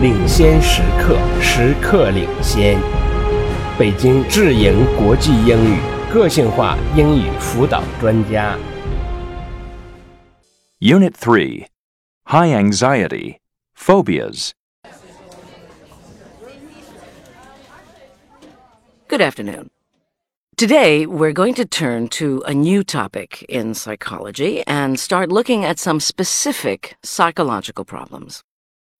领先时刻，时刻领先。北京智盈国际英语个性化英语辅导专家。 Unit 3 High Anxiety Phobias. Good afternoon. Today, we're going to turn to a new topic in psychology and start looking at some specific psychological problems.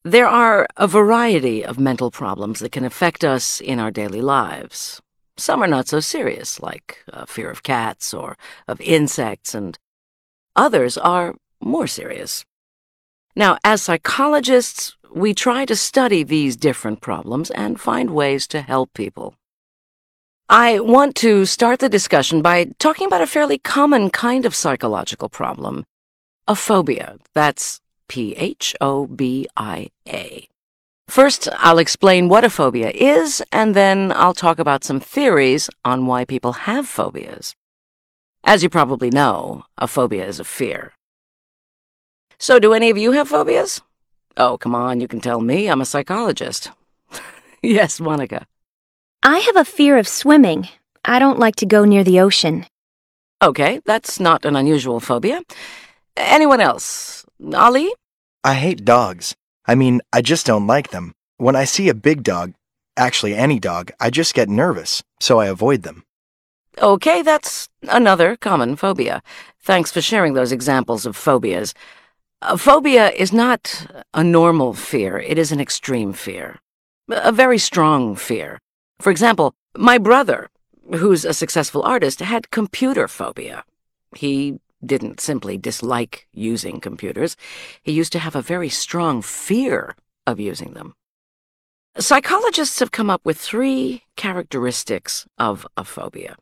There are a variety of mental problems that can affect us in our daily lives. Some are not so serious, like uh, fear of cats or of insects, and others are more serious. Now, as psychologists, we try to study these different problems and find ways to help people. I want to start the discussion by talking about a fairly common kind of psychological problem a phobia. That's P H O B I A. First, I'll explain what a phobia is, and then I'll talk about some theories on why people have phobias. As you probably know, a phobia is a fear. So, do any of you have phobias? Oh, come on, you can tell me. I'm a psychologist. yes, Monica. I have a fear of swimming. I don't like to go near the ocean. Okay, that's not an unusual phobia. Anyone else? Ali? I hate dogs. I mean, I just don't like them. When I see a big dog, actually any dog, I just get nervous, so I avoid them. Okay, that's another common phobia. Thanks for sharing those examples of phobias. A phobia is not a normal fear, it is an extreme fear. A very strong fear. For example, my brother, who's a successful artist, had computer phobia. He didn't simply dislike using computers, he used to have a very strong fear of using them. Psychologists have come up with three characteristics of a phobia.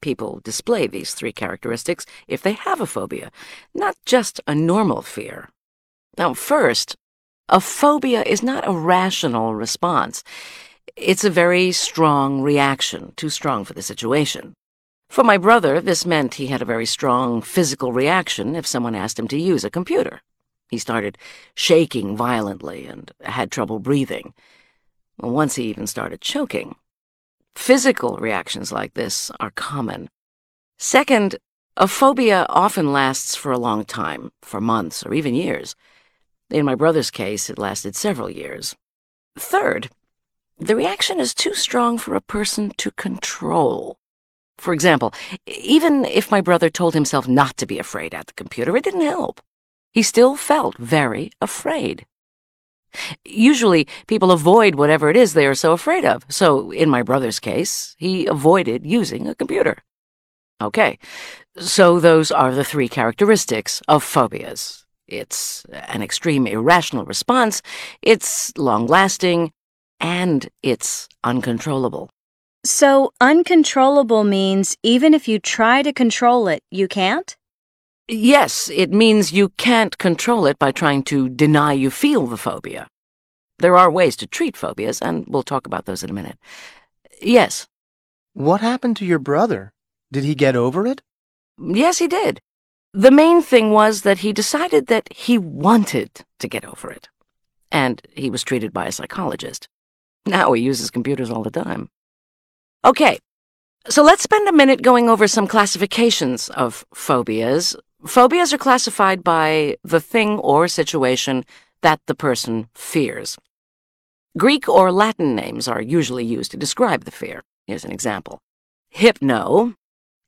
People display these three characteristics if they have a phobia, not just a normal fear. Now, first, a phobia is not a rational response. It's a very strong reaction, too strong for the situation. For my brother, this meant he had a very strong physical reaction if someone asked him to use a computer. He started shaking violently and had trouble breathing. Once he even started choking. Physical reactions like this are common. Second, a phobia often lasts for a long time, for months or even years. In my brother's case, it lasted several years. Third, the reaction is too strong for a person to control. For example, even if my brother told himself not to be afraid at the computer, it didn't help. He still felt very afraid. Usually, people avoid whatever it is they are so afraid of. So, in my brother's case, he avoided using a computer. Okay, so those are the three characteristics of phobias. It's an extreme irrational response, it's long lasting, and it's uncontrollable. So, uncontrollable means even if you try to control it, you can't? Yes, it means you can't control it by trying to deny you feel the phobia. There are ways to treat phobias, and we'll talk about those in a minute. Yes, What happened to your brother? Did he get over it? yes, he did. The main thing was that he decided that he wanted to get over it. And he was treated by a psychologist. Now he uses computers all the time. Okay, so let's spend a minute going over some classifications of phobias. Phobias are classified by the thing or situation that the person fears. Greek or Latin names are usually used to describe the fear. Here's an example. Hypno,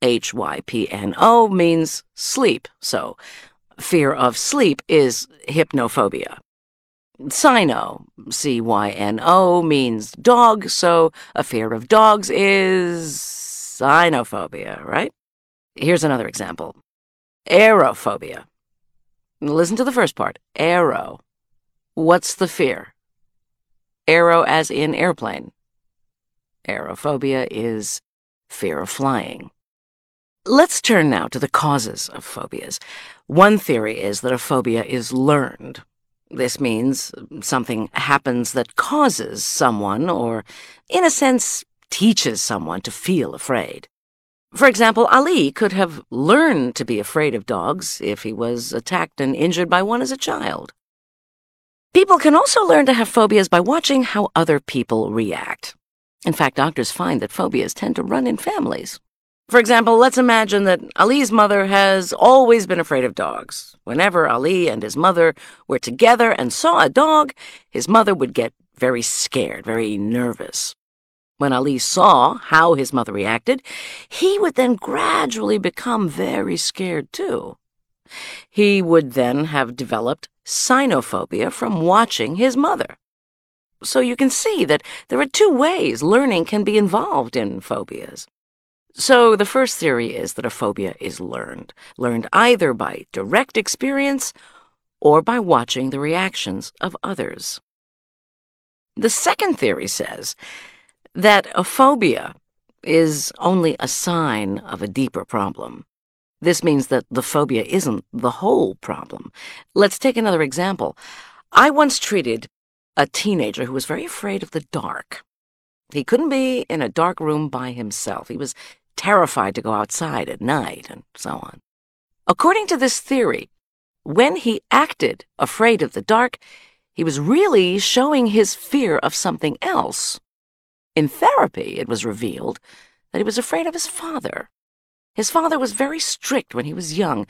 H Y P N O, means sleep, so fear of sleep is hypnophobia. Cyno, C Y N O, means dog, so a fear of dogs is cynophobia, right? Here's another example aerophobia. Listen to the first part aero. What's the fear? Aero as in airplane. Aerophobia is fear of flying. Let's turn now to the causes of phobias. One theory is that a phobia is learned. This means something happens that causes someone, or in a sense, teaches someone to feel afraid. For example, Ali could have learned to be afraid of dogs if he was attacked and injured by one as a child. People can also learn to have phobias by watching how other people react. In fact, doctors find that phobias tend to run in families. For example, let's imagine that Ali's mother has always been afraid of dogs. Whenever Ali and his mother were together and saw a dog, his mother would get very scared, very nervous. When Ali saw how his mother reacted, he would then gradually become very scared too. He would then have developed cynophobia from watching his mother. So you can see that there are two ways learning can be involved in phobias. So, the first theory is that a phobia is learned, learned either by direct experience or by watching the reactions of others. The second theory says that a phobia is only a sign of a deeper problem. This means that the phobia isn't the whole problem. Let's take another example. I once treated a teenager who was very afraid of the dark. He couldn't be in a dark room by himself. He was terrified to go outside at night, and so on. According to this theory, when he acted afraid of the dark, he was really showing his fear of something else. In therapy, it was revealed that he was afraid of his father. His father was very strict when he was young,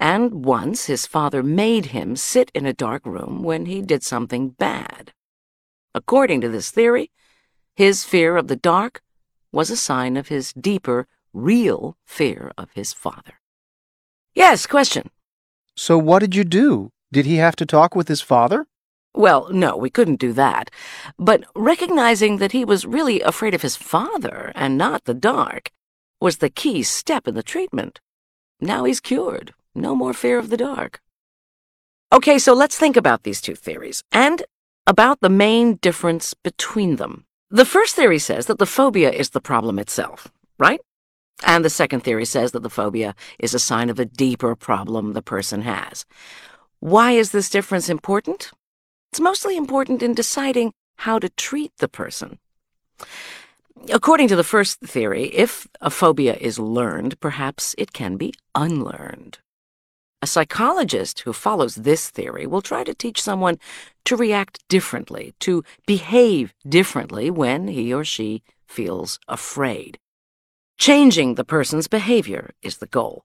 and once his father made him sit in a dark room when he did something bad. According to this theory, his fear of the dark was a sign of his deeper, real fear of his father. Yes, question. So what did you do? Did he have to talk with his father? Well, no, we couldn't do that. But recognizing that he was really afraid of his father and not the dark was the key step in the treatment. Now he's cured. No more fear of the dark. Okay, so let's think about these two theories and about the main difference between them. The first theory says that the phobia is the problem itself, right? And the second theory says that the phobia is a sign of a deeper problem the person has. Why is this difference important? It's mostly important in deciding how to treat the person. According to the first theory, if a phobia is learned, perhaps it can be unlearned. A psychologist who follows this theory will try to teach someone to react differently, to behave differently when he or she feels afraid. Changing the person's behavior is the goal.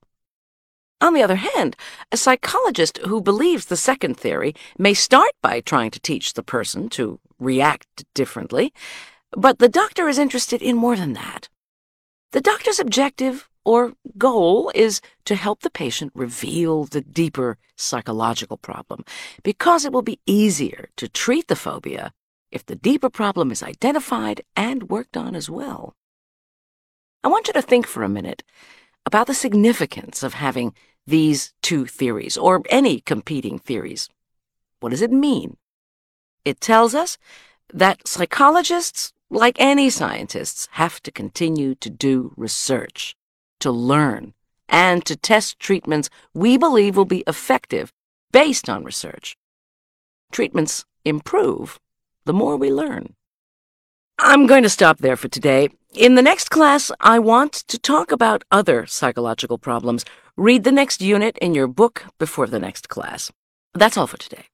On the other hand, a psychologist who believes the second theory may start by trying to teach the person to react differently, but the doctor is interested in more than that. The doctor's objective or goal is to help the patient reveal the deeper psychological problem, because it will be easier to treat the phobia if the deeper problem is identified and worked on as well. I want you to think for a minute about the significance of having these two theories, or any competing theories. What does it mean? It tells us that psychologists, like any scientists, have to continue to do research to learn, and to test treatments we believe will be effective based on research. Treatments improve the more we learn. I'm going to stop there for today. In the next class, I want to talk about other psychological problems. Read the next unit in your book before the next class. That's all for today.